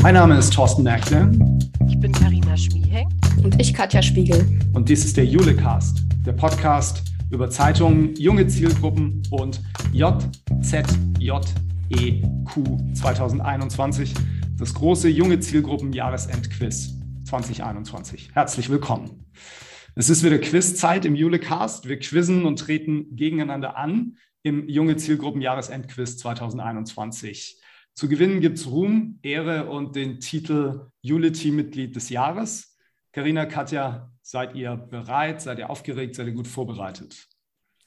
Mein Name ist Thorsten Merkle. Ich bin Karina Schmieheng. Und ich Katja Spiegel. Und dies ist der Julecast, der Podcast über Zeitungen, junge Zielgruppen und JZJEQ 2021, das große junge Zielgruppen Jahresendquiz 2021. Herzlich willkommen. Es ist wieder Quizzeit im Julecast. Wir quizzen und treten gegeneinander an im junge Zielgruppen Jahresendquiz 2021. Zu gewinnen gibt es Ruhm, Ehre und den Titel Jule-Teammitglied des Jahres. Karina, Katja, seid ihr bereit? Seid ihr aufgeregt? Seid ihr gut vorbereitet?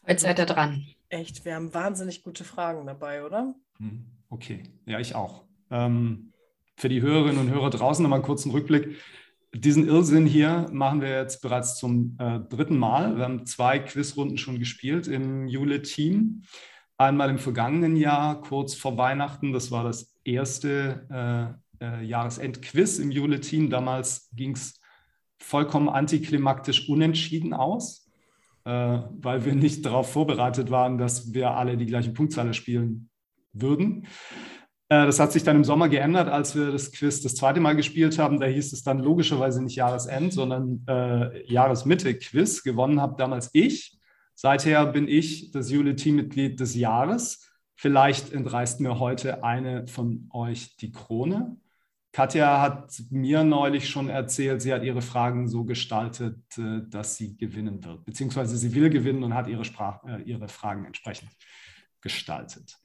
Heute seid ihr dran. Echt, wir haben wahnsinnig gute Fragen dabei, oder? Hm, okay, ja, ich auch. Ähm, für die Hörerinnen und Hörer draußen nochmal einen kurzen Rückblick. Diesen Irrsinn hier machen wir jetzt bereits zum äh, dritten Mal. Wir haben zwei Quizrunden schon gespielt im Jule-Team. Einmal im vergangenen Jahr, kurz vor Weihnachten. Das war das erste äh, äh, Jahresendquiz im Jule-Team. Damals ging es vollkommen antiklimaktisch unentschieden aus, äh, weil wir nicht darauf vorbereitet waren, dass wir alle die gleiche Punktzahl spielen würden. Äh, das hat sich dann im Sommer geändert, als wir das Quiz das zweite Mal gespielt haben. Da hieß es dann logischerweise nicht Jahresend, sondern äh, Jahresmitte-Quiz. Gewonnen habe damals ich. Seither bin ich das Jule-Teammitglied des Jahres. Vielleicht entreißt mir heute eine von euch die Krone. Katja hat mir neulich schon erzählt, sie hat ihre Fragen so gestaltet, äh, dass sie gewinnen wird, beziehungsweise sie will gewinnen und hat ihre, Sprach, äh, ihre Fragen entsprechend gestaltet.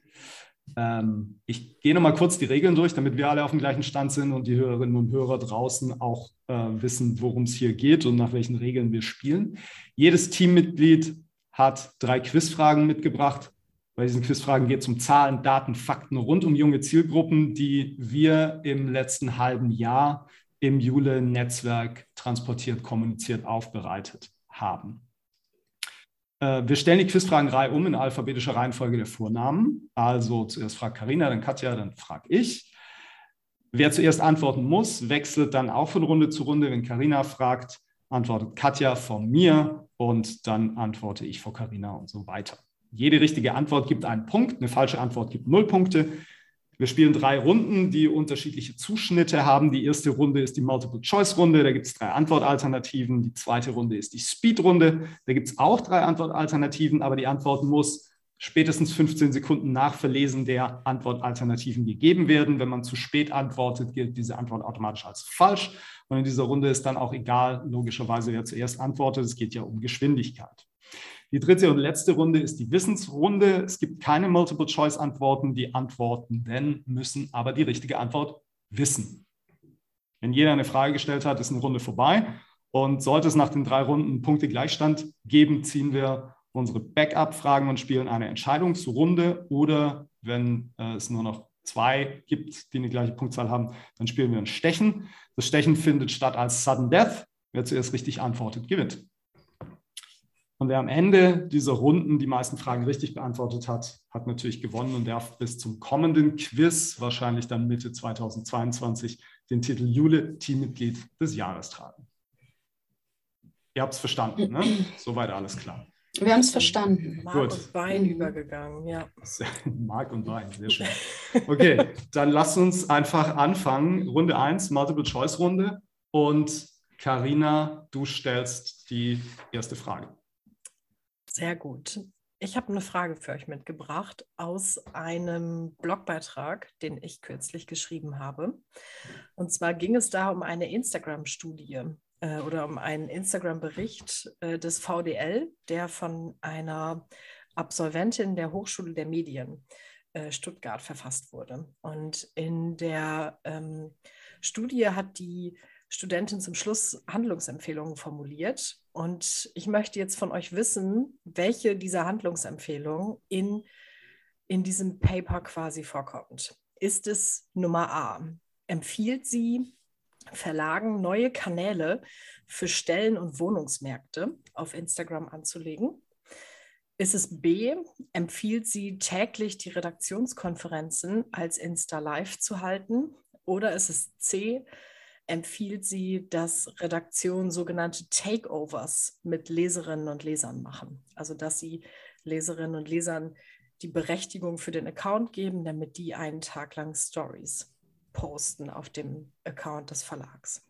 Ähm, ich gehe nochmal kurz die Regeln durch, damit wir alle auf dem gleichen Stand sind und die Hörerinnen und Hörer draußen auch äh, wissen, worum es hier geht und nach welchen Regeln wir spielen. Jedes Teammitglied hat drei Quizfragen mitgebracht. Bei diesen Quizfragen geht es um Zahlen, Daten, Fakten rund um junge Zielgruppen, die wir im letzten halben Jahr im Jule-Netzwerk transportiert, kommuniziert, aufbereitet haben. Äh, wir stellen die Quizfragenreihe um in alphabetischer Reihenfolge der Vornamen. Also zuerst fragt Karina, dann Katja, dann frage ich. Wer zuerst antworten muss, wechselt dann auch von Runde zu Runde. Wenn Karina fragt, antwortet Katja von mir und dann antworte ich vor Karina und so weiter. Jede richtige Antwort gibt einen Punkt, eine falsche Antwort gibt null Punkte. Wir spielen drei Runden, die unterschiedliche Zuschnitte haben. Die erste Runde ist die Multiple-Choice-Runde, da gibt es drei Antwortalternativen. Die zweite Runde ist die Speed-Runde, da gibt es auch drei Antwortalternativen, aber die Antwort muss spätestens 15 Sekunden nach Verlesen der Antwortalternativen gegeben werden. Wenn man zu spät antwortet, gilt diese Antwort automatisch als falsch. Und in dieser Runde ist dann auch egal, logischerweise, wer zuerst antwortet. Es geht ja um Geschwindigkeit. Die dritte und letzte Runde ist die Wissensrunde. Es gibt keine Multiple-Choice-Antworten. Die Antwortenden müssen aber die richtige Antwort wissen. Wenn jeder eine Frage gestellt hat, ist eine Runde vorbei. Und sollte es nach den drei Runden Punkte Gleichstand geben, ziehen wir unsere Backup-Fragen und spielen eine Entscheidungsrunde. Oder wenn äh, es nur noch zwei gibt, die eine gleiche Punktzahl haben, dann spielen wir ein Stechen. Das Stechen findet statt als Sudden Death. Wer zuerst richtig antwortet, gewinnt. Und wer am Ende dieser Runden die meisten Fragen richtig beantwortet hat, hat natürlich gewonnen und darf bis zum kommenden Quiz, wahrscheinlich dann Mitte 2022, den Titel Jule Teammitglied des Jahres tragen. Ihr habt es verstanden, ne? Soweit alles klar. Wir haben es verstanden. Mark Gut. und Wein mhm. übergegangen, ja. Mark und Wein, sehr schön. Okay, dann lasst uns einfach anfangen. Runde 1, Multiple-Choice-Runde. Und Karina, du stellst die erste Frage. Sehr gut. Ich habe eine Frage für euch mitgebracht aus einem Blogbeitrag, den ich kürzlich geschrieben habe. Und zwar ging es da um eine Instagram-Studie äh, oder um einen Instagram-Bericht äh, des VDL, der von einer Absolventin der Hochschule der Medien äh, Stuttgart verfasst wurde. Und in der ähm, Studie hat die Studentin zum Schluss Handlungsempfehlungen formuliert. Und ich möchte jetzt von euch wissen, welche dieser Handlungsempfehlungen in, in diesem Paper quasi vorkommt. Ist es Nummer A? Empfiehlt sie Verlagen neue Kanäle für Stellen- und Wohnungsmärkte auf Instagram anzulegen? Ist es B, empfiehlt sie täglich die Redaktionskonferenzen als Insta Live zu halten? Oder ist es C, empfiehlt sie, dass Redaktionen sogenannte Takeovers mit Leserinnen und Lesern machen? Also dass sie Leserinnen und Lesern die Berechtigung für den Account geben, damit die einen Tag lang Stories posten auf dem Account des Verlags.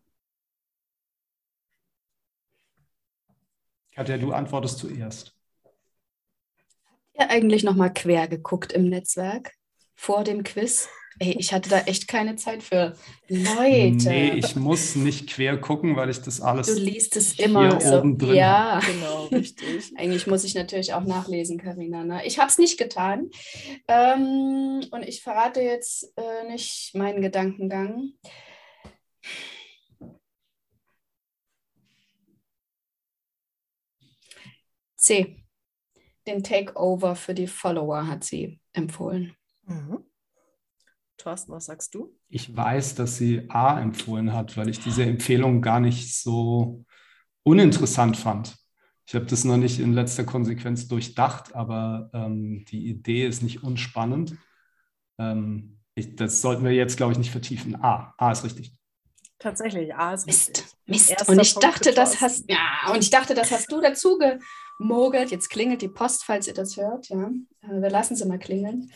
Katja, du antwortest zuerst. Habt ihr eigentlich nochmal quer geguckt im Netzwerk vor dem Quiz? Ey, ich hatte da echt keine Zeit für. Leute. Nee, ich muss nicht quer gucken, weil ich das alles. Du liest es immer hier so. oben drin ja, Genau, richtig. eigentlich muss ich natürlich auch nachlesen, Karina. Ne? Ich habe es nicht getan. Ähm, und ich verrate jetzt äh, nicht meinen Gedankengang. C. Den Takeover für die Follower hat sie empfohlen. Mhm. Thorsten, was sagst du? Ich weiß, dass sie A empfohlen hat, weil ich diese Empfehlung gar nicht so uninteressant fand. Ich habe das noch nicht in letzter Konsequenz durchdacht, aber ähm, die Idee ist nicht unspannend. Ähm, ich, das sollten wir jetzt, glaube ich, nicht vertiefen. A, A ist richtig. Tatsächlich, A ist richtig. Mist, Mist. Erster Und ich Punkt dachte, das hast ja, und ich dachte, das hast du dazu gemogelt. Jetzt klingelt die Post, falls ihr das hört. Ja, Äh, wir lassen sie mal klingeln.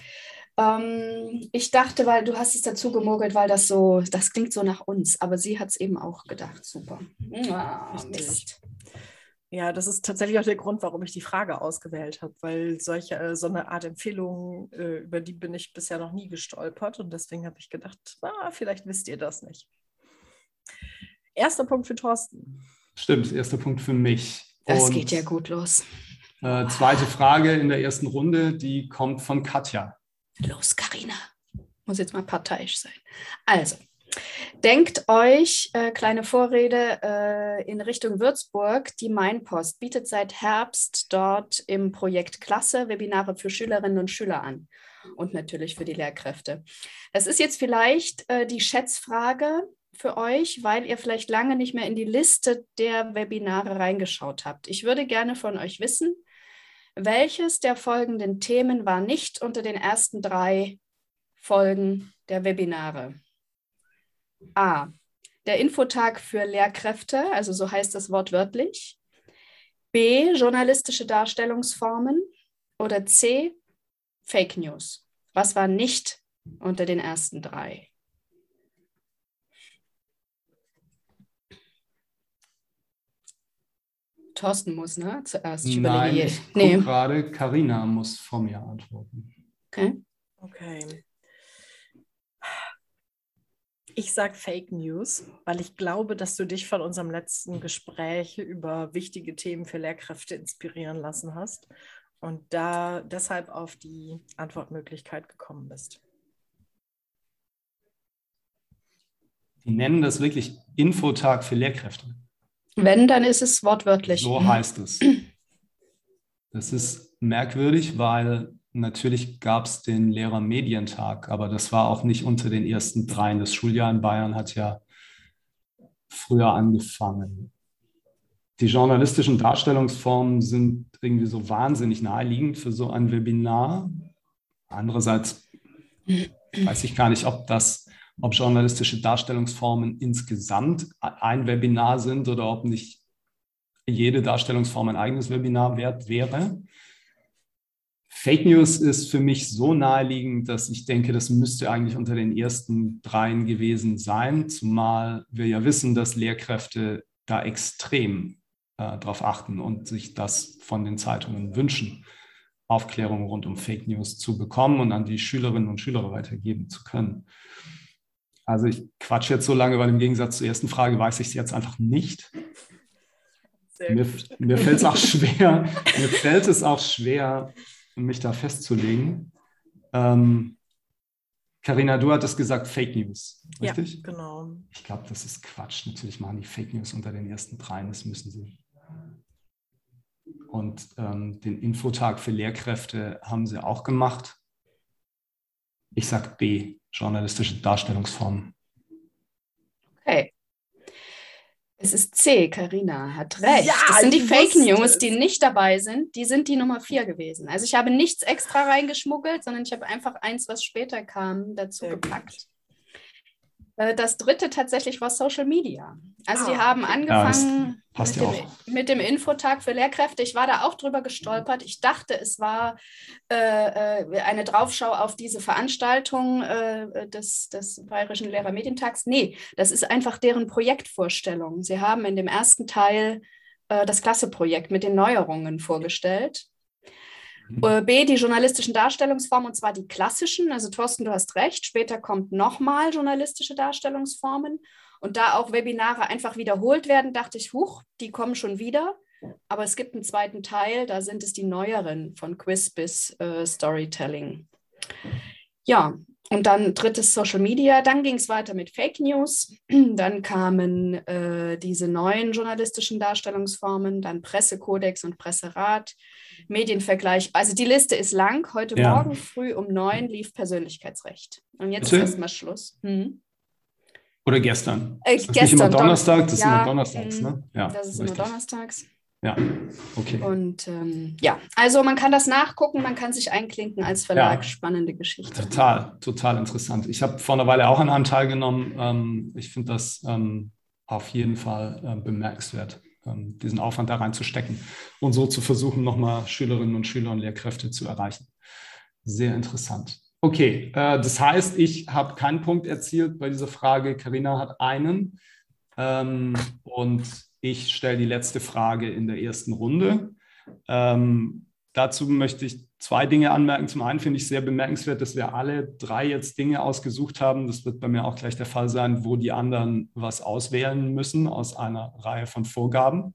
Ähm, ich dachte, weil du hast es dazu gemogelt, weil das so, das klingt so nach uns. Aber sie hat es eben auch gedacht. Super. Ah. Mist. Ja, das ist tatsächlich auch der Grund, warum ich die Frage ausgewählt habe, weil solche, äh, so eine Art Empfehlung, äh, über die bin ich bisher noch nie gestolpert und deswegen habe ich gedacht, ah, vielleicht wisst ihr das nicht. Erster Punkt für Thorsten. Stimmt, erster Punkt für mich. Das Und, geht ja gut los. Äh, zweite Frage in der ersten Runde, die kommt von Katja. Los, Karina. Muss jetzt mal parteiisch sein. Also, denkt euch, äh, kleine Vorrede äh, in Richtung Würzburg. Die Mainpost bietet seit Herbst dort im Projekt Klasse Webinare für Schülerinnen und Schüler an und natürlich für die Lehrkräfte. Das ist jetzt vielleicht äh, die Schätzfrage für euch, weil ihr vielleicht lange nicht mehr in die Liste der Webinare reingeschaut habt. Ich würde gerne von euch wissen, welches der folgenden Themen war nicht unter den ersten drei Folgen der Webinare? A. Der Infotag für Lehrkräfte, also so heißt das wortwörtlich. B. Journalistische Darstellungsformen. Oder C. Fake News. Was war nicht unter den ersten drei? Thorsten muss, ne? Zuerst. Ich Nein, überlege. ich Nee. gerade, Karina muss vor mir antworten. Okay. Okay. Ich sage Fake News, weil ich glaube, dass du dich von unserem letzten Gespräch über wichtige Themen für Lehrkräfte inspirieren lassen hast und da deshalb auf die Antwortmöglichkeit gekommen bist. Die nennen das wirklich Infotag für Lehrkräfte. Wenn, dann ist es wortwörtlich. So heißt es. Das ist merkwürdig, weil natürlich gab es den Lehrermedientag, aber das war auch nicht unter den ersten dreien. Das Schuljahr in Bayern hat ja früher angefangen. Die journalistischen Darstellungsformen sind irgendwie so wahnsinnig naheliegend für so ein Webinar. Andererseits weiß ich gar nicht, ob das, ob journalistische Darstellungsformen insgesamt ein Webinar sind oder ob nicht jede Darstellungsform ein eigenes Webinar wert wäre. Fake News ist für mich so naheliegend, dass ich denke, das müsste eigentlich unter den ersten dreien gewesen sein, zumal wir ja wissen, dass Lehrkräfte da extrem äh, darauf achten und sich das von den Zeitungen wünschen, Aufklärung rund um Fake News zu bekommen und an die Schülerinnen und Schüler weitergeben zu können. Also ich quatsche jetzt so lange, weil im Gegensatz zur ersten Frage weiß ich es jetzt einfach nicht. Sehr Mir, gut. mir fällt es auch schwer, mir fällt es auch schwer, mich da festzulegen. Ähm, Carina, du hattest gesagt Fake News, richtig? Ja, genau. Ich glaube, das ist Quatsch. Natürlich machen die Fake News unter den ersten dreien, das müssen sie. Und ähm, den Infotag für Lehrkräfte haben sie auch gemacht. Ich sage B, journalistische Darstellungsformen. Okay. Es ist C, Karina hat recht. Ja, das sind die Fake News, es. die nicht dabei sind. Die sind die Nummer vier gewesen. Also ich habe nichts extra reingeschmuggelt, sondern ich habe einfach eins, was später kam, dazu Sehr gut. gepackt. Äh, das dritte tatsächlich war Social Media. Also die Ah, haben angefangen Ja, mit, dem, mit dem Infotag für Lehrkräfte. Ich war da auch drüber gestolpert. Ich dachte, es war äh, äh, eine Draufschau auf diese Veranstaltung äh, des, des Bayerischen Lehrermedientags. Nee, das ist einfach deren Projektvorstellung. Sie haben in dem ersten Teil äh, das Klasseprojekt mit den Neuerungen vorgestellt. Mhm. Äh, B, die journalistischen Darstellungsformen, und zwar die klassischen. Also Thorsten, du hast recht, später kommt nochmal journalistische Darstellungsformen. Und da auch Webinare einfach wiederholt werden, dachte ich, huch, die kommen schon wieder. Aber es gibt einen zweiten Teil, da sind es die neueren von Quiz bis äh, Storytelling. Ja, und dann drittes Social Media, dann ging es weiter mit Fake News, dann kamen äh, diese neuen journalistischen Darstellungsformen, dann Pressekodex und Presserat, Medienvergleich. Also die Liste ist lang. Heute Ja. Morgen früh um neun lief Persönlichkeitsrecht. Und jetzt Bitte? ist erstmal Schluss. Hm. Oder gestern. Äh, Das ist nicht immer Don- Donnerstag, das ist Ja, immer donnerstags, mm, ne? Ja, Das ist immer richtig. donnerstags. Ja, okay. Und ähm, ja, also man kann das nachgucken, man kann sich einklinken als Verlag. Ja. Spannende Geschichte. Total, total interessant. Ich habe vor einer Weile auch an einem teilgenommen. Ähm, ich finde das ähm, auf jeden Fall äh, bemerkenswert, diesen Aufwand da reinzustecken und so zu versuchen, nochmal Schülerinnen und Schüler und Lehrkräfte zu erreichen. Sehr interessant. Okay, äh, das heißt, ich habe keinen Punkt erzielt bei dieser Frage. Karina hat einen. Ähm, und ich stelle die letzte Frage in der ersten Runde. Ähm, dazu möchte ich zwei Dinge anmerken. Zum einen finde ich sehr bemerkenswert, dass wir alle drei jetzt Dinge ausgesucht haben. Das wird bei mir auch gleich der Fall sein, wo die anderen was auswählen müssen aus einer Reihe von Vorgaben.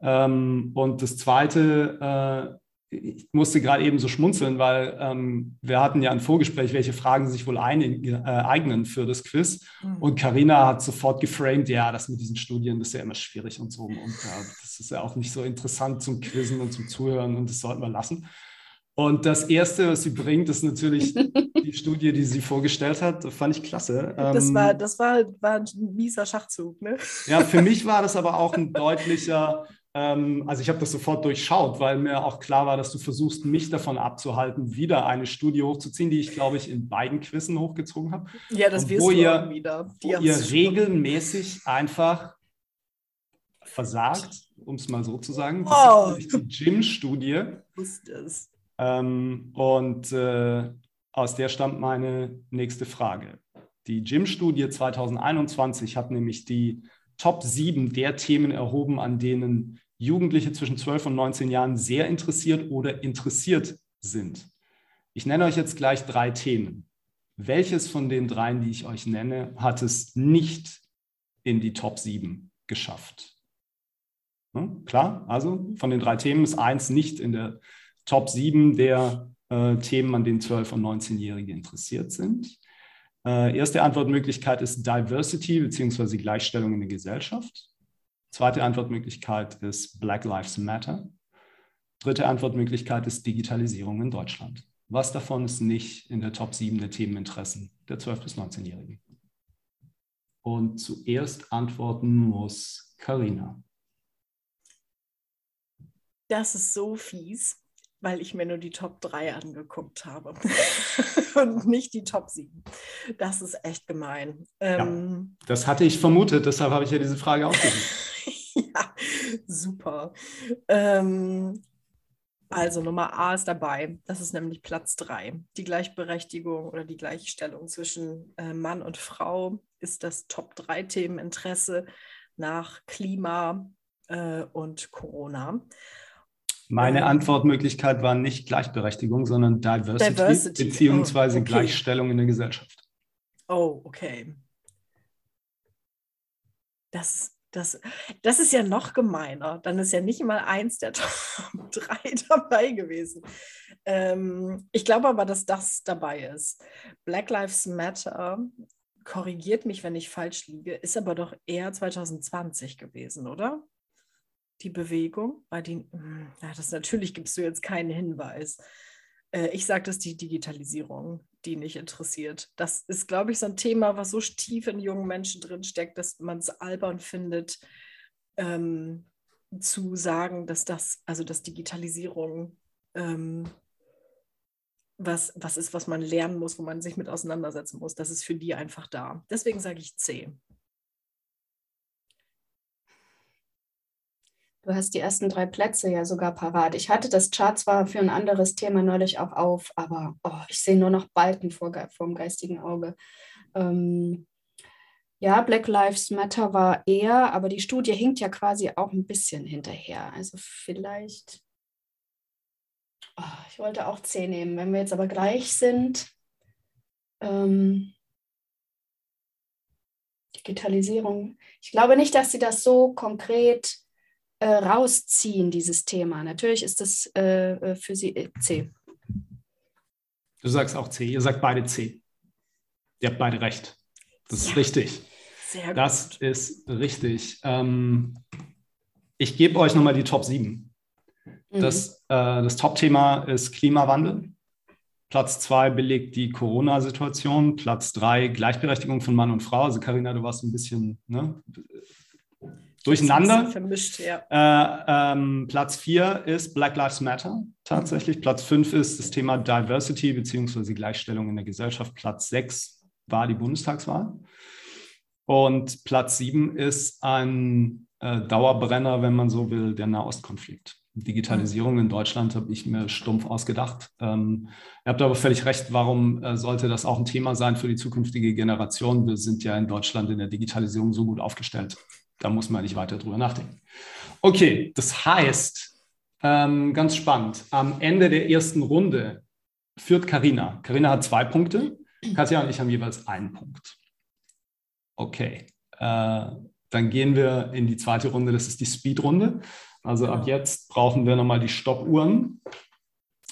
Ähm, und das zweite, äh, ich musste gerade eben so schmunzeln, weil ähm, wir hatten ja ein Vorgespräch, welche Fragen sich wohl einig, äh, eignen für das Quiz. Hm. Und Karina hat sofort geframed, ja, das mit diesen Studien, das ist ja immer schwierig und so. Und ja, das ist ja auch nicht so interessant zum Quizzen und zum Zuhören und das sollten wir lassen. Und das Erste, was sie bringt, ist natürlich die Studie, die sie vorgestellt hat. Das fand ich klasse. Das Ähm, war, das war, war ein mieser Schachzug, ne? ja, für mich war das aber auch ein deutlicher, ähm, also ich habe das sofort durchschaut, weil mir auch klar war, dass du versuchst, mich davon abzuhalten, wieder eine Studie hochzuziehen, die ich, glaube ich, in beiden Quizzen hochgezogen habe. Ja, das wirst wo du ihr- wieder. wo Die ihr haben's- regelmäßig einfach versagt, um es mal so zu sagen. Das Oh. ist die Gym-Studie. Ähm, und äh, aus der stammt meine nächste Frage. Die Gym-Studie 2021 hat nämlich die Top 7 der Themen erhoben, an denen Jugendliche zwischen 12 und 19 Jahren sehr interessiert oder interessiert sind. Ich nenne euch jetzt gleich drei Themen. Welches von den dreien, die ich euch nenne, hat es nicht in die Top 7 geschafft? Hm, Klar, also von den drei Themen ist eins nicht in der Top 7 der äh, Themen, an denen 12- und 19-Jährige interessiert sind. Äh, erste Antwortmöglichkeit ist Diversity bzw. Gleichstellung in der Gesellschaft. Zweite Antwortmöglichkeit ist Black Lives Matter. Dritte Antwortmöglichkeit ist Digitalisierung in Deutschland. Was davon ist nicht in der Top 7 der Themeninteressen der 12- bis 19-Jährigen? Und zuerst antworten muss Karina. Das ist so fies, weil ich mir nur die Top 3 angeguckt habe und nicht die Top 7. Das ist echt gemein. Ähm, Das hatte ich vermutet, deshalb habe ich ja diese Frage ausgesucht. ja, super. Ähm, also Nummer A ist dabei. Das ist nämlich Platz 3. Die Gleichberechtigung oder die Gleichstellung zwischen äh, Mann und Frau ist das Top 3 Themeninteresse nach Klima äh, und Corona. Meine Ähm, Antwortmöglichkeit war nicht Gleichberechtigung, sondern Diversity, Diversity, beziehungsweise oh, okay. Gleichstellung in der Gesellschaft. Oh, okay. Das, das, das ist ja noch gemeiner. Dann ist ja nicht mal eins der Top 3 dabei gewesen. Ähm, ich glaube aber, dass das dabei ist. Black Lives Matter, korrigiert mich, wenn ich falsch liege, ist aber doch eher 2020 gewesen, oder? Die Bewegung, bei den, hm, ja, das natürlich gibst du jetzt keinen Hinweis. Äh, ich sage, das ist die Digitalisierung, die nicht interessiert. Das ist, glaube ich, so ein Thema, was so tief in jungen Menschen drin steckt, dass man es albern findet, ähm, zu sagen, dass das, also dass Digitalisierung ähm, was, was ist, was man lernen muss, wo man sich mit auseinandersetzen muss. Das ist für die einfach da. Deswegen sage ich C. Du hast die ersten drei Plätze ja sogar parat. Ich hatte das Chart zwar für ein anderes Thema neulich auch auf, aber oh, ich sehe nur noch Balken vor, vor geistigen Auge. Ähm, ja, Black Lives Matter war eher, aber die Studie hinkt ja quasi auch ein bisschen hinterher. Also vielleicht, oh, ich wollte auch C nehmen. Wenn wir jetzt aber gleich sind, ähm, Digitalisierung, ich glaube nicht, dass sie das so konkret äh, rausziehen, dieses Thema. Natürlich ist das äh, äh für Sie äh, C. Du sagst auch C, ihr sagt beide C. Ihr habt beide recht. Das ist ja. richtig. Sehr das gut. ist richtig. Ähm, ich gebe euch nochmal die Top 7. Mhm. Das, äh, das Top-Thema ist Klimawandel. Platz 2 belegt die Corona-Situation. Platz 3 Gleichberechtigung von Mann und Frau. Also Karina, du warst ein bisschen ne, durcheinander. Vermischt, ja. Äh, ähm, Platz 4 ist Black Lives Matter tatsächlich. Platz 5 ist das Thema Diversity bzw. Gleichstellung in der Gesellschaft. Platz 6 war die Bundestagswahl. Und Platz 7 ist ein äh, Dauerbrenner, wenn man so will, der Nahostkonflikt. Digitalisierung in Deutschland habe ich mir stumpf ausgedacht. Ähm, ihr habt aber völlig recht, warum äh, sollte das auch ein Thema sein für die zukünftige Generation? Wir sind ja in Deutschland in der Digitalisierung so gut aufgestellt. Da muss man nicht weiter drüber nachdenken. Okay, das heißt, ähm, ganz spannend, am Ende der ersten Runde führt Karina. Karina hat zwei Punkte, Katja und ich haben jeweils einen Punkt. Okay, äh, dann gehen wir in die zweite Runde, das ist die Speed-Runde. Also ab jetzt brauchen wir nochmal die Stoppuhren.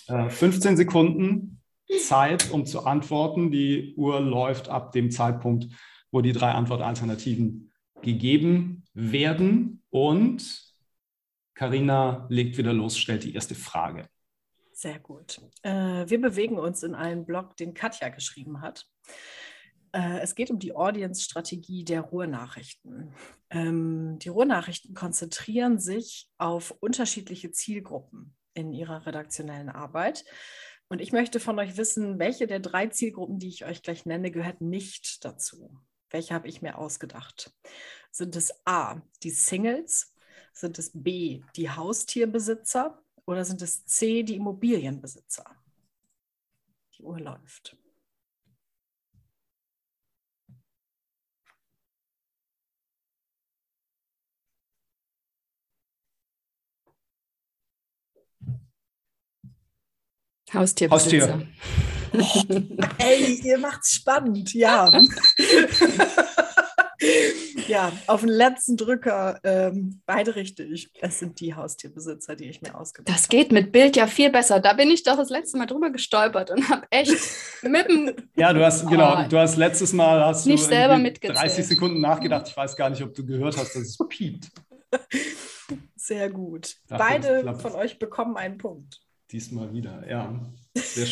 Äh, 15 Sekunden Zeit, um zu antworten. Die Uhr läuft ab dem Zeitpunkt, wo die drei Antwortalternativen gegeben werden. Und Karina legt wieder los, stellt die erste Frage. Sehr gut. Äh, wir bewegen uns in einen Blog, den Katja geschrieben hat. Äh, es geht um die Audience-Strategie der Ruhrnachrichten. Ähm, die Ruhrnachrichten konzentrieren sich auf unterschiedliche Zielgruppen in ihrer redaktionellen Arbeit. Und ich möchte von euch wissen, welche der drei Zielgruppen, die ich euch gleich nenne, gehört nicht dazu. Welche habe ich mir ausgedacht? Sind es A, die Singles? Sind es B, die Haustierbesitzer? Oder sind es C, die Immobilienbesitzer? Die Uhr läuft. Haustierbesitzer. Haustier. Oh, ey, ihr macht's spannend, ja. ja, auf den letzten Drücker ähm, beide richtig. Es sind die Haustierbesitzer, die ich mir ausgedacht habe. Das geht mit Bild ja viel besser. Da bin ich doch das letzte Mal drüber gestolpert und habe echt mit dem. Ja, du hast, genau, oh, du hast letztes Mal hast nicht selber mitgezählt. 30 Sekunden nachgedacht. Ich weiß gar nicht, ob du gehört hast, dass es piept. Sehr gut. Dachte, beide von euch bekommen einen Punkt. Diesmal wieder, ja.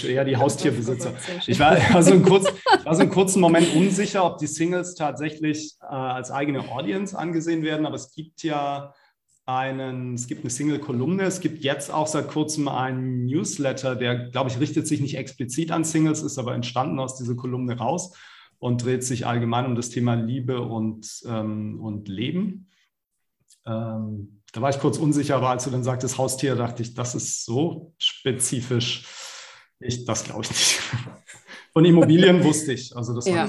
Ja, die Haustierbesitzer. Ich war, war, so einen kurz, war so einen kurzen Moment unsicher, ob die Singles tatsächlich äh, als eigene Audience angesehen werden, aber es gibt ja einen, es gibt eine Single-Kolumne, es gibt jetzt auch seit kurzem einen Newsletter, der, glaube ich, richtet sich nicht explizit an Singles, ist aber entstanden aus dieser Kolumne raus und dreht sich allgemein um das Thema Liebe und, ähm, und Leben. Ähm, da war ich kurz unsicher, aber als du dann sagtest Haustier, dachte ich, das ist so spezifisch. Ich, das glaube ich nicht. Von Immobilien wusste ich. Also das ja.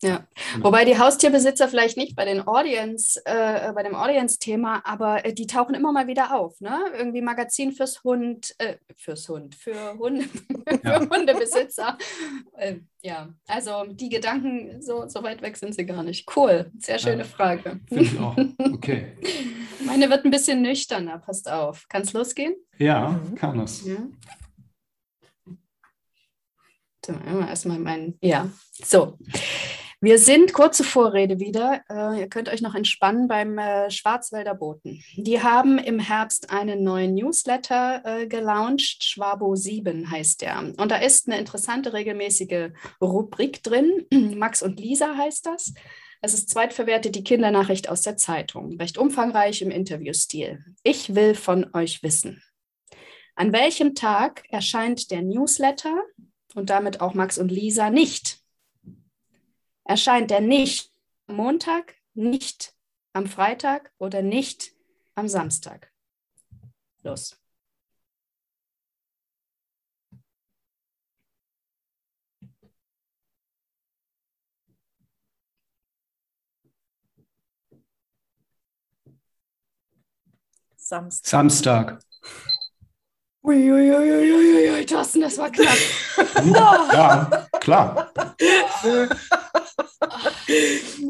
ja. Genau. Wobei die Haustierbesitzer vielleicht nicht bei den Audience, äh, bei dem Audience-Thema, aber äh, die tauchen immer mal wieder auf. Ne? Irgendwie Magazin fürs Hund, äh, fürs Hund, für Hunde, ja. für Hundebesitzer. Äh, ja, also die Gedanken, so, so weit weg sind sie gar nicht. Cool, sehr schöne ja. Frage. Finde ich auch. Okay. Meine wird ein bisschen nüchterner, passt auf. Kann es losgehen? Ja, kann es. Ja. Erstmal mein, ja, so. Wir sind, kurze Vorrede wieder, äh, ihr könnt euch noch entspannen beim äh, Schwarzwälder Boten. Die haben im Herbst einen neuen Newsletter äh, gelauncht, Schwabo 7 heißt der. Und da ist eine interessante regelmäßige Rubrik drin, Max und Lisa heißt das. Es ist zweitverwertet die Kindernachricht aus der Zeitung, recht umfangreich im Interviewstil. Ich will von euch wissen. An welchem Tag erscheint der Newsletter und damit auch Max und Lisa nicht. Erscheint der nicht am Montag, nicht am Freitag oder nicht am Samstag? Los. Samstag. Samstag. Uiuiuiuiui, Thorsten, das war knapp. ja, klar.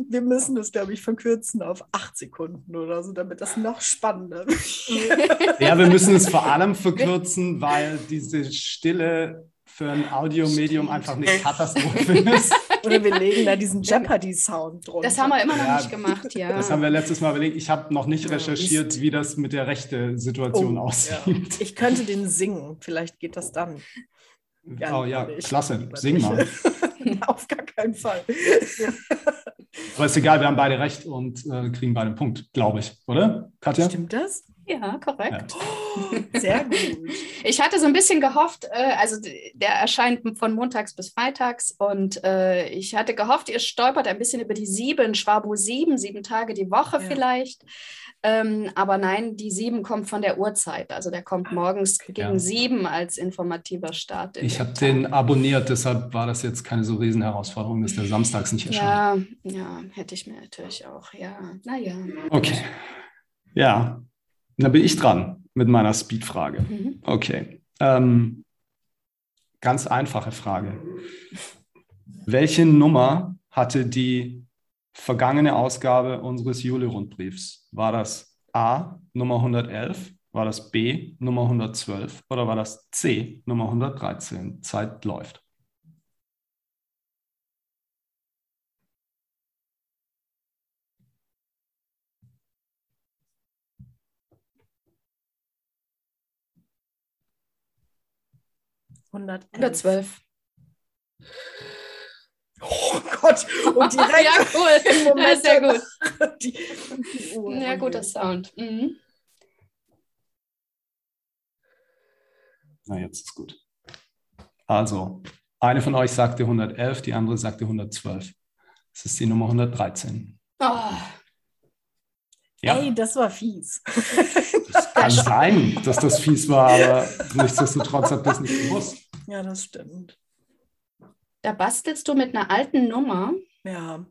Wir müssen das, glaube ich, verkürzen auf acht Sekunden oder so, damit das noch spannender wird. Ja, wir müssen es vor allem verkürzen, weil diese Stille für ein Audiomedium einfach eine Katastrophe ist. Oder wir legen da diesen Jeopardy-Sound drunter. Das haben wir immer noch Ja, nicht gemacht, ja. Das haben wir letztes Mal überlegt. Ich habe noch nicht Ja, recherchiert, wie das mit der rechte Situation Oh, aussieht. Ich könnte den singen, vielleicht geht das dann. oh ja, lieber nicht. klasse. Sing mal. Auf gar keinen Fall. Aber ist egal, wir haben beide recht und äh, kriegen beide einen Punkt, glaube ich, oder? Katja? Stimmt das? Ja, korrekt. Sehr gut. Ich hatte so ein bisschen gehofft, äh, also der erscheint von montags bis freitags und äh, ich hatte gehofft, ihr stolpert ein bisschen über die sieben, Schwabo sieben, sieben Tage die Woche Ja. vielleicht. Ähm, aber nein, die sieben kommt von der Uhrzeit. Also der kommt morgens gegen Ja. sieben als informativer Start. in Ich habe den abonniert, deshalb war das jetzt keine so riesen Herausforderung, dass der samstags nicht erscheint. Ja, ja, hätte ich mir natürlich auch, ja. Naja. Okay. Ja, dann bin ich dran mit meiner Speed-Frage. Mhm. Okay. Ähm, ganz einfache Frage. Welche Nummer hatte die vergangene Ausgabe unseres Juli-Rundbriefs? War das A Nummer 111? War das B Nummer 112? Oder war das C Nummer 113? Zeit läuft. Oder 112. Oh Gott. Und direkt ja, cool. im Moment Ja, sehr gut. Die, die Uhr. Ja, guter Sound. Mhm. Na, jetzt ist gut. Also, eine von euch sagte 111, die andere sagte 112. Das ist die Nummer 113. Oh, Ja. Ey, das war fies. Das kann sein, dass das fies war, aber nichtsdestotrotz ihr es nicht gewusst. ja, das stimmt. da bastelst du mit einer alten Nummer. Ja.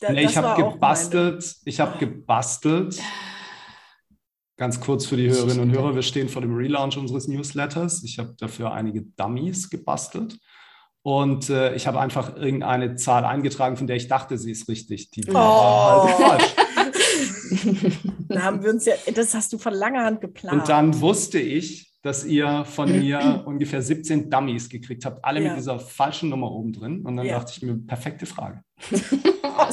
Da- Nee, das ich habe gebastelt, ich habe gebastelt. Ganz kurz für die Hörerinnen und Hörer, wir stehen vor dem Relaunch unseres Newsletters. Ich habe dafür einige Dummies gebastelt. Und äh, ich habe einfach irgendeine Zahl eingetragen, von der ich dachte, sie ist richtig. Die Oh. war halt falsch. Da haben wir uns ja, das hast du von langer Hand geplant. Und dann wusste ich, dass ihr von mir ungefähr 17 Dummies gekriegt habt, alle Ja. mit dieser falschen Nummer oben drin. Und dann Ja. dachte ich mir, perfekte Frage. Oh.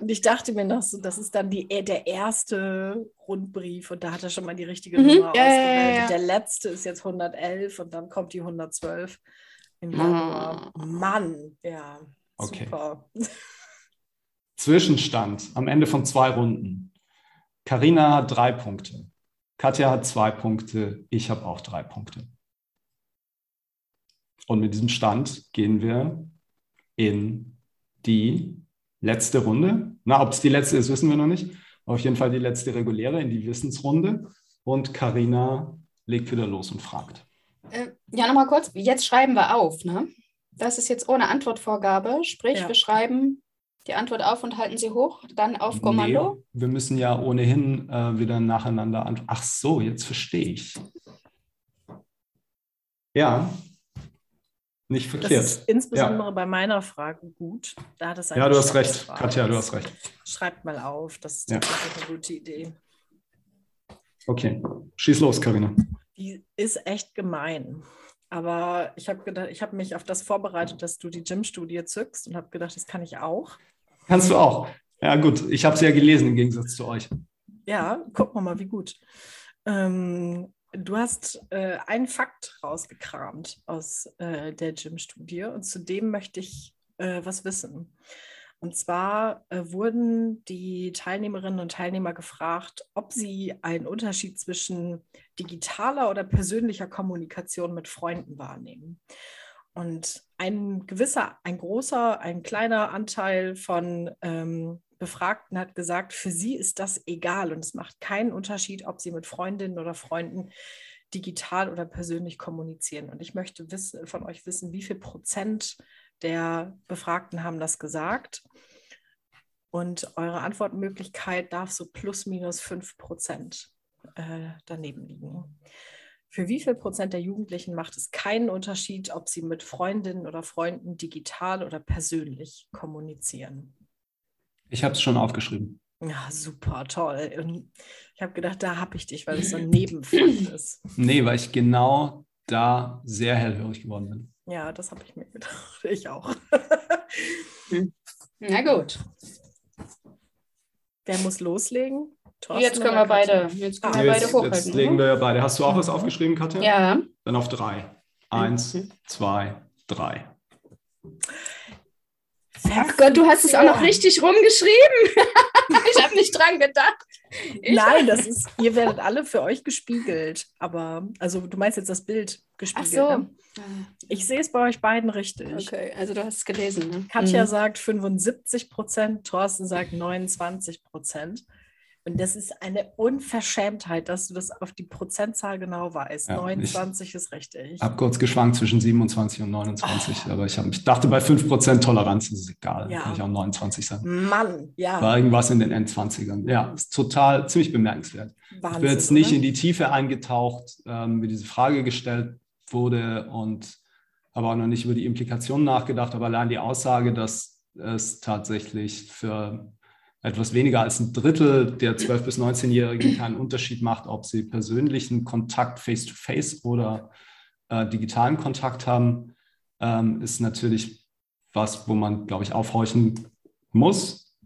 Und ich dachte mir noch so, das ist dann die, der erste Rundbrief und da hat er schon mal die richtige Mhm, Nummer ja, ausgewählt. ja, ja. Der letzte ist jetzt 111 und dann kommt die 112 im Januar. Mann, ja, Okay. super. Zwischenstand am Ende von zwei Runden. Karina hat drei Punkte. Katja hat zwei Punkte. Ich habe auch drei Punkte. Und mit diesem Stand gehen wir in die letzte Runde. Na, ob es die letzte ist, wissen wir noch nicht. Auf jeden Fall die letzte reguläre in die Wissensrunde. Und Karina legt wieder los und fragt. Äh, ja, nochmal kurz. Jetzt schreiben wir auf, ne? Das ist jetzt ohne Antwortvorgabe. Sprich, Ja. wir schreiben die Antwort auf und halten sie hoch, dann auf Kommando. Nee, wir müssen ja ohnehin äh, wieder nacheinander antworten. Ach so, jetzt verstehe ich. Ja, nicht Das verkehrt. ist insbesondere bei meiner Frage gut. Da hat es Ja, du hast recht. Schätzfrage. Katja, du hast recht. Schreibt mal auf, das ist Ja. eine gute Idee. Okay, schieß los, Karina. Die ist echt gemein. Aber ich habe gedacht, ich habe mich auf das vorbereitet, dass du die Gym-Studie zückst und habe gedacht, das kann ich auch. Kannst du auch. Ja, gut. Ich habe es ja gelesen im Gegensatz zu euch. Ja, gucken wir mal, wie gut. Ähm, du hast äh, einen Fakt rausgekramt aus äh, der Gym-Studie und zu dem möchte ich äh, was wissen. Und zwar äh, wurden die Teilnehmerinnen und Teilnehmer gefragt, ob sie einen Unterschied zwischen digitaler oder persönlicher Kommunikation mit Freunden wahrnehmen. Und ein gewisser, ein großer, ein kleiner Anteil von ähm, Befragten hat gesagt, für sie ist das egal und es macht keinen Unterschied, ob sie mit Freundinnen oder Freunden digital oder persönlich kommunizieren. Und ich möchte wissen, von euch wissen, wie viel Prozent der Befragten haben das gesagt. Und eure Antwortmöglichkeit darf so plus minus fünf Prozent äh, daneben liegen. Für wie viel Prozent der Jugendlichen macht es keinen Unterschied, ob sie mit Freundinnen oder Freunden digital oder persönlich kommunizieren? Ich habe es schon aufgeschrieben. Ja, super, toll. Und ich habe gedacht, da habe ich dich, weil es so ein Nebenfakt ist. Nee, weil ich genau da sehr hellhörig geworden bin. Ja, das habe ich mir gedacht. Ich auch. Na gut. Wer muss loslegen? Thorsten Jetzt können wir beide, Katja? jetzt können Ah, wir Jetzt, beide hochhalten. jetzt legen ne? wir ja beide. Hast du auch was Mhm. aufgeschrieben, Katja? Ja. Dann auf drei. Eins, Mhm. zwei, drei. Ach Gott, du hast es auch noch richtig rumgeschrieben. ich habe nicht dran gedacht. Ich Nein, das ist, ihr werdet alle für euch gespiegelt. Aber, also du meinst jetzt das Bild Ach gespiegelt. so. Ne? Ich sehe es bei euch beiden richtig. Okay, also du hast es gelesen. Ne? Katja Mhm. sagt 75 Prozent, Thorsten sagt 29 Prozent. Und das ist eine Unverschämtheit, dass du das auf die Prozentzahl genau weißt. Ja, 29 ist richtig. Ich habe kurz geschwankt zwischen 27 und 29, aber ich, hab, ich dachte, bei 5% Toleranz ist es egal. Ja. Kann ich auch 29 sein. Mann, ja. War irgendwas in den Endzwanzigern. Ja, ist total, ziemlich bemerkenswert. Wahnsinn, ich bin jetzt nicht oder? in die Tiefe eingetaucht, ähm, wie diese Frage gestellt wurde und habe auch noch nicht über die Implikationen nachgedacht, aber allein die Aussage, dass es tatsächlich für etwas weniger als ein Drittel der 12- bis 19-Jährigen keinen Unterschied macht, ob sie persönlichen Kontakt face-to-face oder äh, digitalen Kontakt haben, ähm, ist natürlich was, wo man, glaube ich, aufhorchen muss.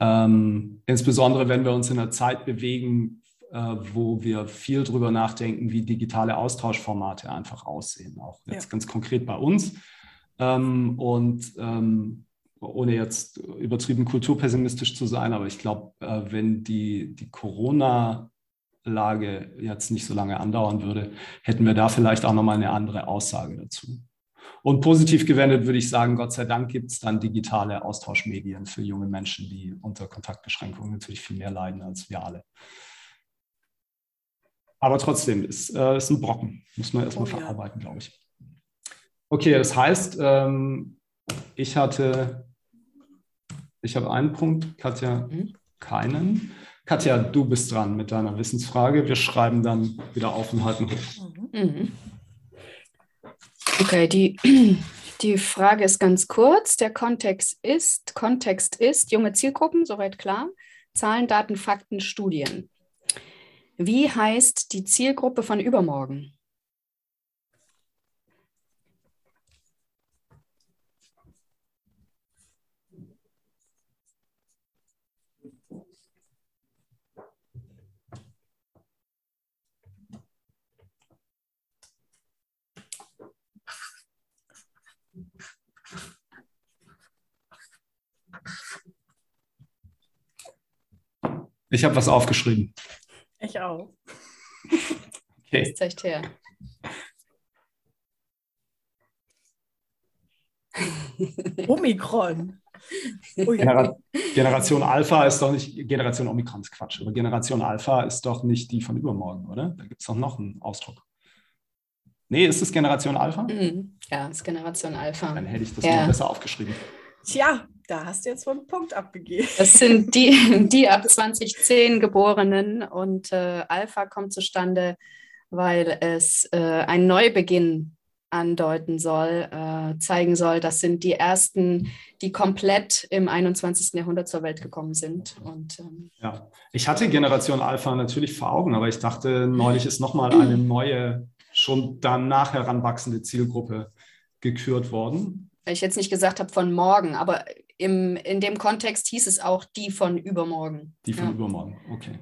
Ähm, insbesondere wenn wir uns in einer Zeit bewegen, äh, wo wir viel drüber nachdenken, wie digitale Austauschformate einfach aussehen, auch jetzt Ja. ganz konkret bei uns. Ähm, und ähm, ohne jetzt übertrieben kulturpessimistisch zu sein, aber ich glaube, äh, wenn die, die Corona-Lage jetzt nicht so lange andauern würde, hätten wir da vielleicht auch nochmal eine andere Aussage dazu. Und positiv gewendet würde ich sagen, Gott sei Dank gibt es dann digitale Austauschmedien für junge Menschen, die unter Kontaktbeschränkungen natürlich viel mehr leiden als wir alle. Aber trotzdem ist äh, ist ein Brocken, muss man erstmal Oh ja. verarbeiten, glaube ich. Okay, das heißt, ähm, ich hatte, ich habe einen Punkt, Katja Mhm. keinen. Katja, du bist dran mit deiner Wissensfrage. Wir schreiben dann wieder auf und halten hoch. Mhm. Okay, die, die Frage ist ganz kurz. Der Kontext ist, Kontext ist junge Zielgruppen, soweit klar. Zahlen, Daten, Fakten, Studien. Wie heißt die Zielgruppe von übermorgen? Ich habe was aufgeschrieben. Ich auch. Okay. Das zeigt her. Omikron. Genera Generation Alpha ist doch nicht, Generation Omikron ist Quatsch, aber Generation Alpha ist doch nicht die von übermorgen, oder? Da gibt es doch noch einen Ausdruck. Nee, ist es Generation Alpha? Mhm. Ja, das ist Generation Alpha. Dann hätte ich das Ja. mal besser aufgeschrieben. Tja, da hast du jetzt wohl einen Punkt abgegeben. Das sind die, die ab 2010 Geborenen und äh, Alpha kommt zustande, weil es äh, einen Neubeginn andeuten soll, äh, zeigen soll. Das sind die ersten, die komplett im 21. Jahrhundert zur Welt gekommen sind. Und ähm, Ja, ich hatte Generation Alpha natürlich vor Augen, aber ich dachte, neulich ist nochmal eine neue, schon danach heranwachsende Zielgruppe gekürt worden. weil ich jetzt nicht gesagt habe von morgen, aber im, in dem Kontext hieß es auch die von übermorgen. Die von Ja. übermorgen, okay.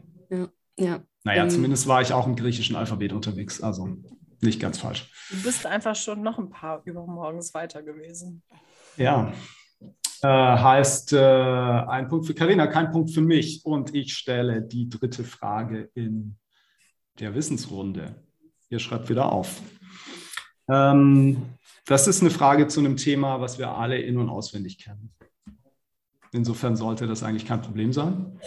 Ja. Naja, Ähm. zumindest war ich auch im griechischen Alphabet unterwegs, also nicht ganz falsch. Du bist einfach schon noch ein paar übermorgens weiter gewesen. Ja, äh, heißt äh, ein Punkt für Karina, kein Punkt für mich. Und ich stelle die dritte Frage in der Wissensrunde. Ihr schreibt wieder auf. Ähm, Das ist eine Frage zu einem Thema, was wir alle in- und auswendig kennen. Insofern sollte das eigentlich kein Problem sein.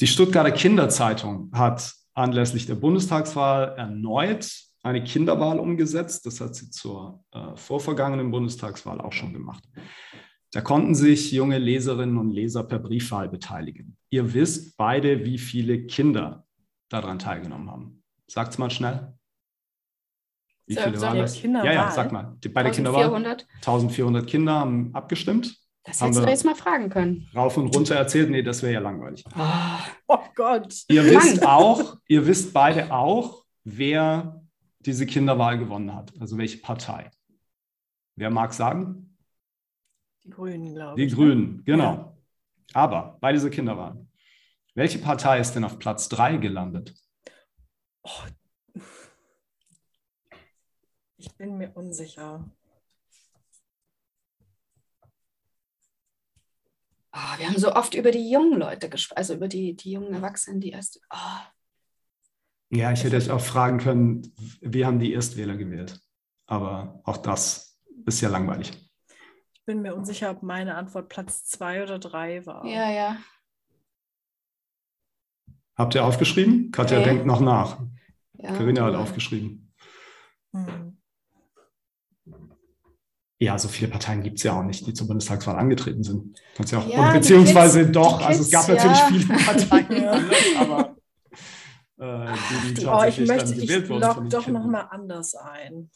Die Stuttgarter Kinderzeitung hat anlässlich der Bundestagswahl erneut eine Kinderwahl umgesetzt. Das hat sie zur äh, vorvergangenen Bundestagswahl auch schon gemacht. Da konnten sich junge Leserinnen und Leser per Briefwahl beteiligen. Ihr wisst beide, wie viele Kinder daran teilgenommen haben. Sagt's mal schnell. Wie So, viele waren das? Ja, ja, sag mal. Bei der Kinderwahl 1400. 1400 Kinder haben abgestimmt. Das Haben hättest du wir- jetzt mal fragen können. Rauf und runter erzählt. Nee, das wäre ja langweilig. Ah, Oh Gott. Ihr Mann. wisst auch, ihr wisst beide auch, wer diese Kinderwahl gewonnen hat. Also welche Partei. Wer mag sagen? Die Grünen, glaube Die ich. ne? Grünen, genau. Aber bei dieser Kinderwahl, welche Partei ist denn auf Platz 3 gelandet? Oh. Ich bin mir unsicher. Ah, wir haben so oft über die jungen Leute gesprochen, also über die, die jungen Erwachsenen, die erst. ah. Ja, ich hätte jetzt auch fragen können, wie haben die Erstwähler gewählt? Aber auch das ist ja langweilig. Ich bin mir unsicher, ob meine Antwort Platz zwei oder drei war. ja, ja. Habt ihr aufgeschrieben? Katja Nee. denkt noch nach. ja. Corinna hat aufgeschrieben. Hm. Ja, so viele Parteien gibt es ja auch nicht, die zur Bundestagswahl angetreten sind. Kannst ja auch, Ja, beziehungsweise Kids- doch, die also es gab Kids, natürlich ja. viele Parteien, Ja. aber äh, die, die Oh, ich möchte, ich gewählt wurden. den doch nochmal anders ein.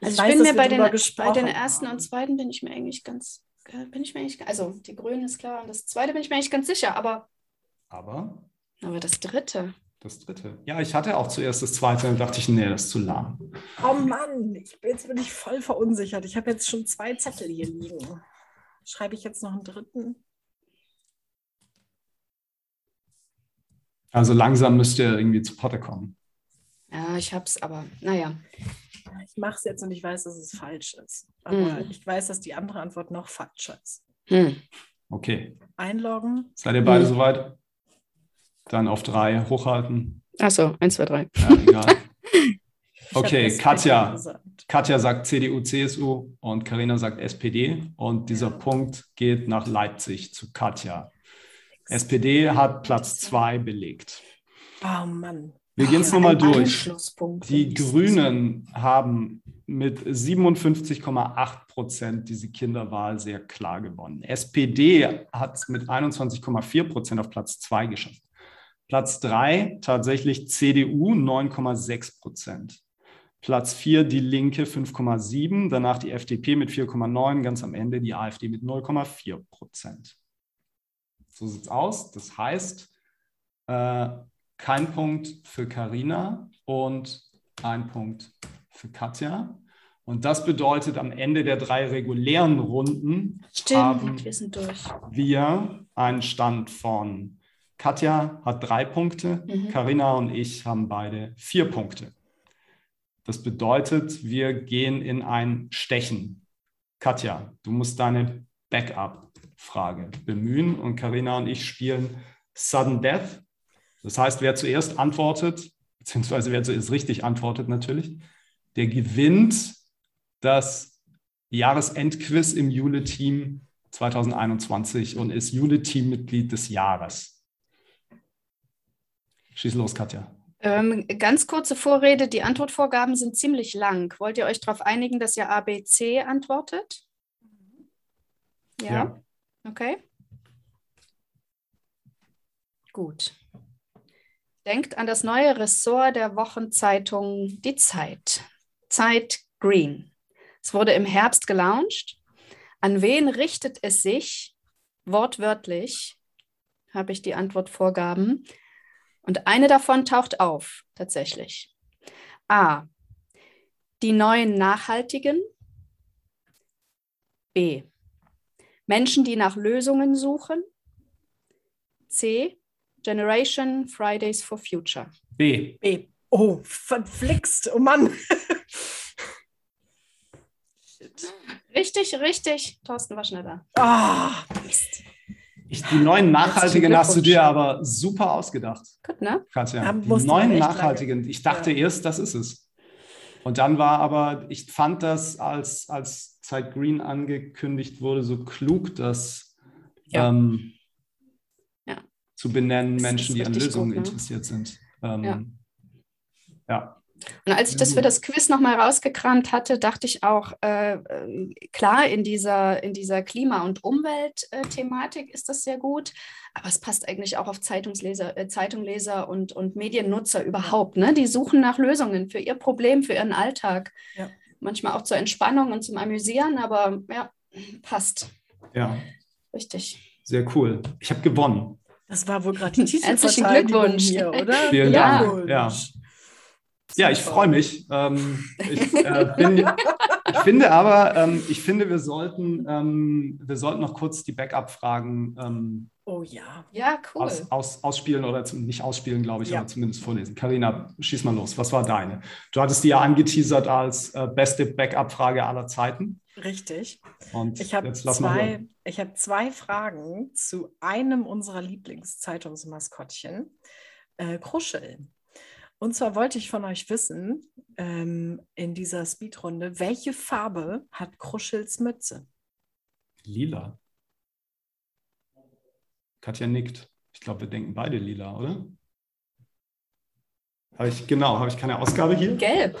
Also ich weiß, bin mir bei den, bei den ersten haben. und zweiten bin ich mir eigentlich ganz, äh, bin ich mir eigentlich, also die Grünen ist klar und das zweite bin ich mir eigentlich ganz sicher, aber, Aber aber das dritte. Das dritte. Ja, ich hatte auch zuerst das zweite und dachte ich, nee, das ist zu lahm. Oh Mann, ich bin, jetzt bin ich voll verunsichert. Ich habe jetzt schon zwei Zettel hier liegen. Schreibe ich jetzt noch einen dritten? Also langsam müsst ihr irgendwie zu Potte kommen. Ja, ich hab's, aber naja. Ich mache es jetzt und ich weiß, dass es falsch ist. Aber Mhm. ich weiß, dass die andere Antwort noch falscher ist. Hm. Okay, Einloggen. seid ihr beide Mhm. soweit? Dann auf drei hochhalten. Achso, eins, zwei, drei. Ja, egal. Okay, Katja. Katja sagt CDU, CSU und Karina sagt SPD. Und dieser Ja. Punkt geht nach Leipzig zu Katja. SPD hat Platz zwei belegt. Oh Mann. Wir gehen es nochmal durch. Die Grünen haben mit 57,8 Prozent diese Kinderwahl sehr klar gewonnen. SPD hat es mit 21,4 Prozent auf Platz zwei geschafft. Platz drei tatsächlich CDU 9,6 Prozent. Platz vier die Linke 5,7, danach die FDP mit 4,9, ganz am Ende die AfD mit 0,4 Prozent. So sieht es aus. Das heißt, äh, kein Punkt für Karina und ein Punkt für Katja. Und das bedeutet, am Ende der drei regulären Runden Stimmt, haben wir sind durch. wir einen Stand von Katja hat drei Punkte, Mhm. Karina und ich haben beide vier Punkte. Das bedeutet, wir gehen in ein Stechen. Katja, du musst deine Backup-Frage bemühen und Karina und ich spielen Sudden Death. Das heißt, wer zuerst antwortet, beziehungsweise wer zuerst richtig antwortet natürlich, der gewinnt das Jahresendquiz im Jule-Team 2021 und ist Jule-Team-Mitglied des Jahres. Schieß los, Katja. Ähm, ganz kurze Vorrede, die Antwortvorgaben sind ziemlich lang. Wollt ihr euch darauf einigen, dass ihr ABC antwortet? Ja? Okay. Gut. Denkt an das neue Ressort der Wochenzeitung Die Zeit. Zeit Green. Es wurde im Herbst gelauncht. An wen richtet es sich? Wortwörtlich habe ich die Antwortvorgaben. Und eine davon taucht auf, tatsächlich. A. Die neuen Nachhaltigen. B. Menschen, die nach Lösungen suchen. C. Generation Fridays for Future. B. B. Oh, verflixt. Oh Mann. Shit. Richtig, richtig. Thorsten war schneller. Ah, Mist. Ich, die neuen Nachhaltigen hast du dir aber super ausgedacht, Gut, ne? Katja. Die neuen Nachhaltigen. Ich dachte Ja. erst, das ist es. Und dann war aber, ich fand das, als, als Zeit Green angekündigt wurde, so klug, das Ja. ähm, Ja. zu benennen, Das Menschen, die an Lösungen gut, ne? interessiert sind. Ähm, Ja. Und als ich das für das Quiz nochmal rausgekramt hatte, dachte ich auch, äh, äh, klar, in dieser, in dieser Klima- und Umweltthematik ist das sehr gut, aber es passt eigentlich auch auf Zeitungsleser, äh, Zeitungleser und, und Mediennutzer überhaupt. Ne? Die suchen nach Lösungen für ihr Problem, für ihren Alltag. Ja. Manchmal auch zur Entspannung und zum Amüsieren, aber ja, passt. ja, Richtig. sehr cool. Ich habe gewonnen. Das war wohl gerade die Herzlichen Titelverteidigung Glückwunsch. hier, oder? Vielen Ja. Dank. Ja. Ja, ich freue mich. Ähm, ich, äh, bin, ich finde aber, ähm, ich finde, wir sollten, ähm, wir sollten noch kurz die Backup-Fragen ähm, Oh ja. Ja, cool. aus, aus, ausspielen oder zum, nicht ausspielen, glaube ich, Ja. aber zumindest vorlesen. Karina, schieß mal los. Was war deine? Du hattest die ja angeteasert als äh, beste Backup-Frage aller Zeiten. Richtig. Und Ich habe zwei, ich hab zwei Fragen zu einem unserer Lieblingszeitungsmaskottchen, äh, Kruschel. Und zwar wollte ich von euch wissen, ähm, in dieser Speedrunde, welche Farbe hat Kruschels Mütze? Lila. Katja nickt. Ich glaube, wir denken beide lila, oder? Habe ich, genau, habe ich keine Ausgabe hier? Gelb.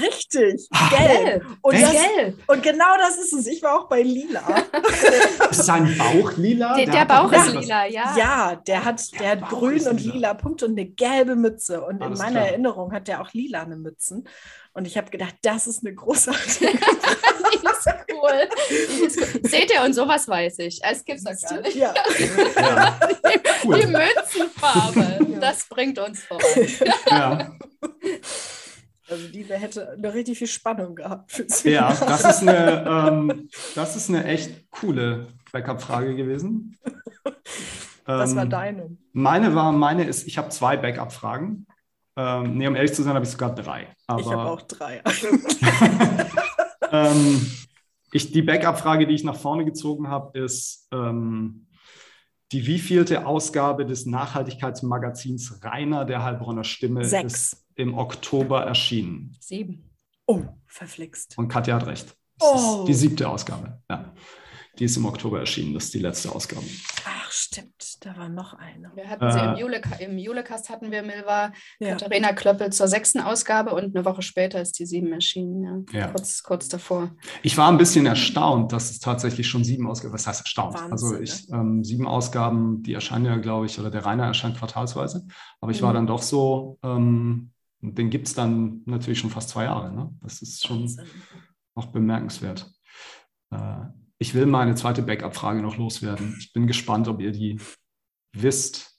Richtig, gelb. Und, das, Gelb. und genau das ist es. Ich war auch bei lila. Ist sein Bauch lila? Der, der hat doch Bauch ist lila, ja. Ja, der hat, der hat Bauch grün und lila. lila Punkte und eine gelbe Mütze. Und Alles in meiner klar. Erinnerung hat der auch lilane Mützen. Und ich habe gedacht, das ist eine großartige. Die ist cool. Die ist cool. Seht ihr, und sowas weiß ich. Es gibt's doch gar nicht. ja. Ja, Die cool. Mützenfarbe, das bringt uns voran. Ja. Also die hätte eine richtig viel Spannung gehabt. Ja, das ist eine, ähm, das ist eine echt coole Backup-Frage gewesen. Was war Ähm, deine? Meine war, meine ist, ich habe zwei Backup-Fragen. Ähm, nee, um ehrlich zu sein, habe ich sogar drei. Aber, Ich habe auch drei. ähm, ich, die Backup-Frage, die ich nach vorne gezogen habe, ist ähm, die wievielte Ausgabe des Nachhaltigkeitsmagazins Rainer der Heilbronner Stimme ist Sechs. Im Oktober erschienen. Sieben. Oh, verflixt. Und Katja hat recht. Das Oh. ist die siebte Ausgabe. Ja. Die ist im Oktober erschienen. Das ist die letzte Ausgabe. Ach, stimmt. Da war noch eine. Wir hatten sie im, Äh. Jule, im Julekast hatten wir Milva Ja. Katharina Klöppel zur sechsten Ausgabe und eine Woche später ist die sieben erschienen. Ja. Ja. Kurz, kurz davor. Ich war ein bisschen erstaunt, dass es tatsächlich schon sieben Ausgaben, was heißt erstaunt? Wahnsinn, also ne? ich, ähm, sieben Ausgaben, die erscheinen ja, glaube ich, oder der Rainer erscheint quartalsweise. Aber ich war Mhm. dann doch so, ähm, den gibt es dann natürlich schon fast zwei Jahre. Ne? Das ist schon Wahnsinn. noch bemerkenswert. Äh, ich will meine zweite Backup-Frage noch loswerden. Ich bin gespannt, ob ihr die wisst.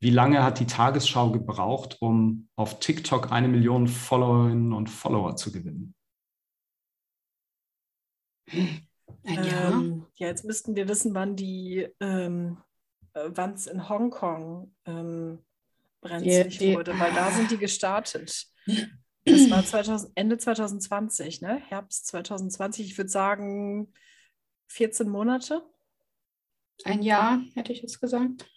Wie lange hat die Tagesschau gebraucht, um auf TikTok eine Million Followerinnen und Follower zu gewinnen? Jahr. Ähm, ja, jetzt müssten wir wissen, wann die, ähm, äh, wann es in Hongkong ähm, brenzlig Die- die- wurde, weil da sind die gestartet. Das war 2000, Ende 2020, ne? Herbst 2020. Ich würde sagen 14 Monate. Ein Jahr, hätte ich jetzt gesagt.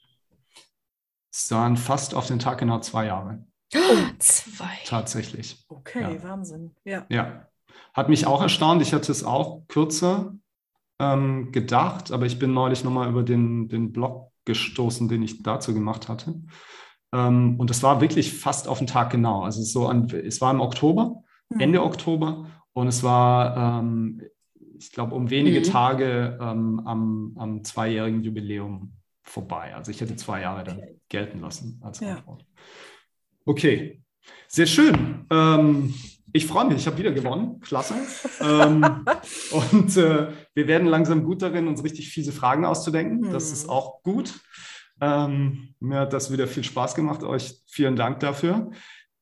Es waren fast auf den Tag genau zwei Jahre, Zwei. tatsächlich. Okay, Ja. Wahnsinn. Ja. Ja, hat mich auch erstaunt. Ich hatte es auch kürzer ähm, gedacht, aber ich bin neulich nochmal über den, den Blog gestoßen, den ich dazu gemacht hatte. Ähm, und es war wirklich fast auf den Tag genau. Also so an, es war im Oktober, Hm. Ende Oktober und es war, ähm, ich glaube, um wenige Mhm. Tage ähm, am, am zweijährigen Jubiläum vorbei. Also ich hätte zwei Jahre dann gelten lassen als Ja. Antwort. Okay, sehr schön. Ähm, ich freue mich, ich habe wieder gewonnen. Klasse. ähm, und äh, wir werden langsam gut darin, uns richtig fiese Fragen auszudenken. Das Hm. ist auch gut. Ähm, mir hat das wieder viel Spaß gemacht. Euch vielen Dank dafür.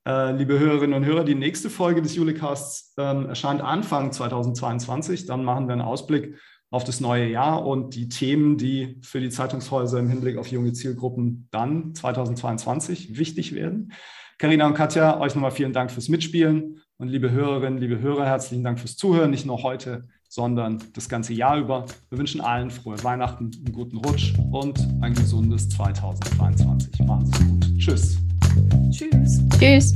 Äh, liebe Hörerinnen und Hörer, die nächste Folge des Julicasts ähm, erscheint Anfang 2022. Dann machen wir einen Ausblick auf das neue Jahr und die Themen, die für die Zeitungshäuser im Hinblick auf junge Zielgruppen dann 2022 wichtig werden. Karina und Katja, euch nochmal vielen Dank fürs Mitspielen und liebe Hörerinnen, liebe Hörer, herzlichen Dank fürs Zuhören, nicht nur heute, sondern das ganze Jahr über. Wir wünschen allen frohe Weihnachten, einen guten Rutsch und ein gesundes 2022. Machen Sie es gut. Tschüss. Tschüss. Tschüss.